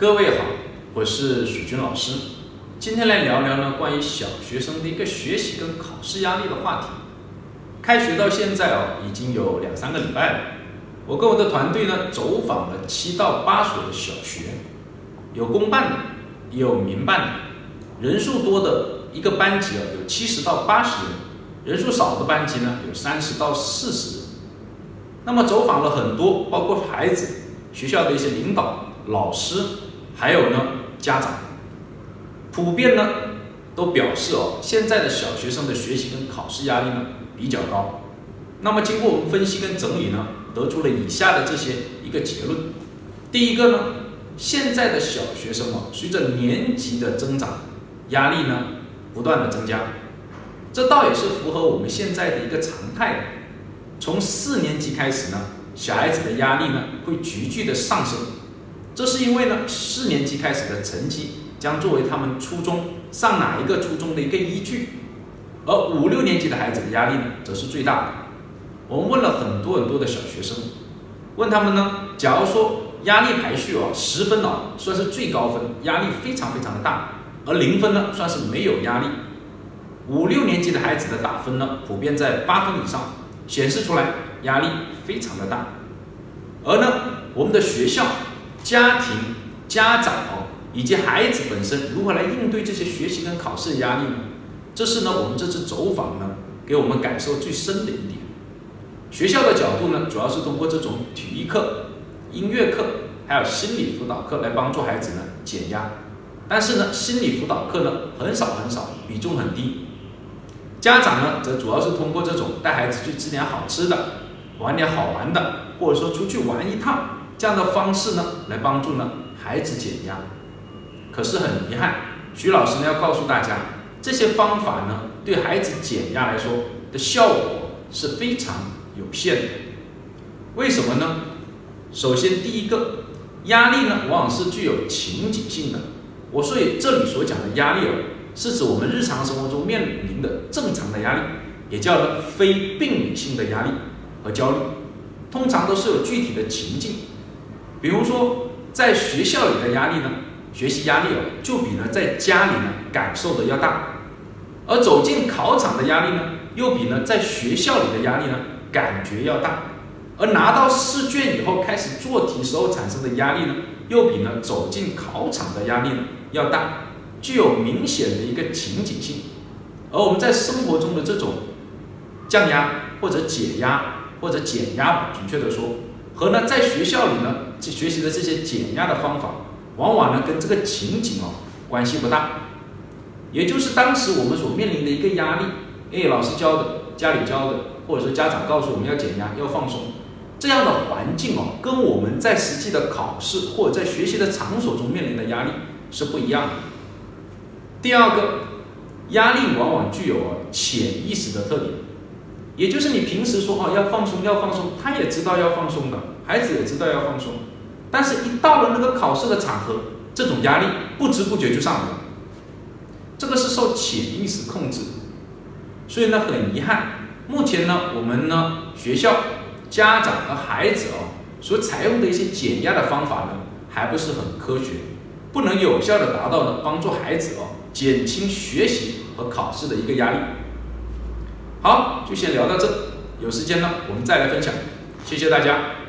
各位好，我是许军老师，今天来聊聊呢关于小学生的一个学习跟考试压力的话题。开学到现在哦，已经有两三个礼拜了。我跟我的团队呢走访了七到八所的小学，有公办的，也有民办的。人数多的一个班级啊有七十到八十人，人数少的班级呢有三十到四十人。那么走访了很多，包括孩子、学校的一些领导、老师。还有呢，家长普遍呢都表示哦，现在的小学生的学习跟考试压力呢比较高。那么经过我们分析跟整理呢，得出了以下的这些一个结论。第一个呢，现在的小学生啊，随着年级的增长，压力呢不断的增加，这倒也是符合我们现在的一个常态的。从四年级开始呢，小孩子的压力呢会急剧的上升。这是因为呢，四年级开始的成绩将作为他们初中上哪一个初中的一个依据，而五六年级的孩子的压力呢，则是最大的。我们问了很多很多的小学生，问他们呢，假如说压力排序哦，十分哦算是最高分，压力非常非常的大，而零分呢算是没有压力。五六年级的孩子的打分呢，普遍在八分以上，显示出来压力非常的大。而呢，我们的学校。家庭、家长，以及孩子本身如何来应对这些学习跟考试的压力呢？这是呢，我们这次走访呢，给我们感受最深的一点。学校的角度呢，主要是通过这种体育课、音乐课，还有心理辅导课来帮助孩子呢减压。但是呢，心理辅导课呢很少很少，比重很低。家长呢，则主要是通过这种带孩子去吃点好吃的，玩点好玩的，或者说出去玩一趟。这样的方式呢，来帮助呢孩子减压。可是很遗憾，徐老师呢要告诉大家，这些方法呢对孩子减压来说的效果是非常有限的。为什么呢？首先，第一个，压力呢往往是具有情景性的。我所以这里所讲的压力哦，是指我们日常生活中面临的正常的压力，也叫做非病理性的压力和焦虑，通常都是有具体的情境。比如说，在学校里的压力呢，学习压力哦，就比呢在家里呢感受的要大；而走进考场的压力呢，又比呢在学校里的压力呢感觉要大；而拿到试卷以后开始做题时候产生的压力呢，又比呢走进考场的压力呢要大，具有明显的一个情景性。而我们在生活中的这种降压或者解压或者减压，准确的说。和呢，在学校里呢，去学习的这些减压的方法，往往呢跟这个情景哦关系不大。也就是当时我们所面临的一个压力，哎，老师教的，家里教的，或者说家长告诉我们要减压、要放松，这样的环境哦，跟我们在实际的考试或者在学习的场所中面临的压力是不一样的。第二个，压力往往具有潜意识的特点。也就是你平时说哦要放松要放松，他也知道要放松的，孩子也知道要放松，但是一到了那个考试的场合，这种压力不知不觉就上来了。这个是受潜意识控制，所以呢很遗憾，目前呢我们呢学校、家长和孩子哦所采用的一些减压的方法呢还不是很科学，不能有效的达到呢帮助孩子哦减轻学习和考试的一个压力。好，就先聊到这。有时间呢，我们再来分享。谢谢大家。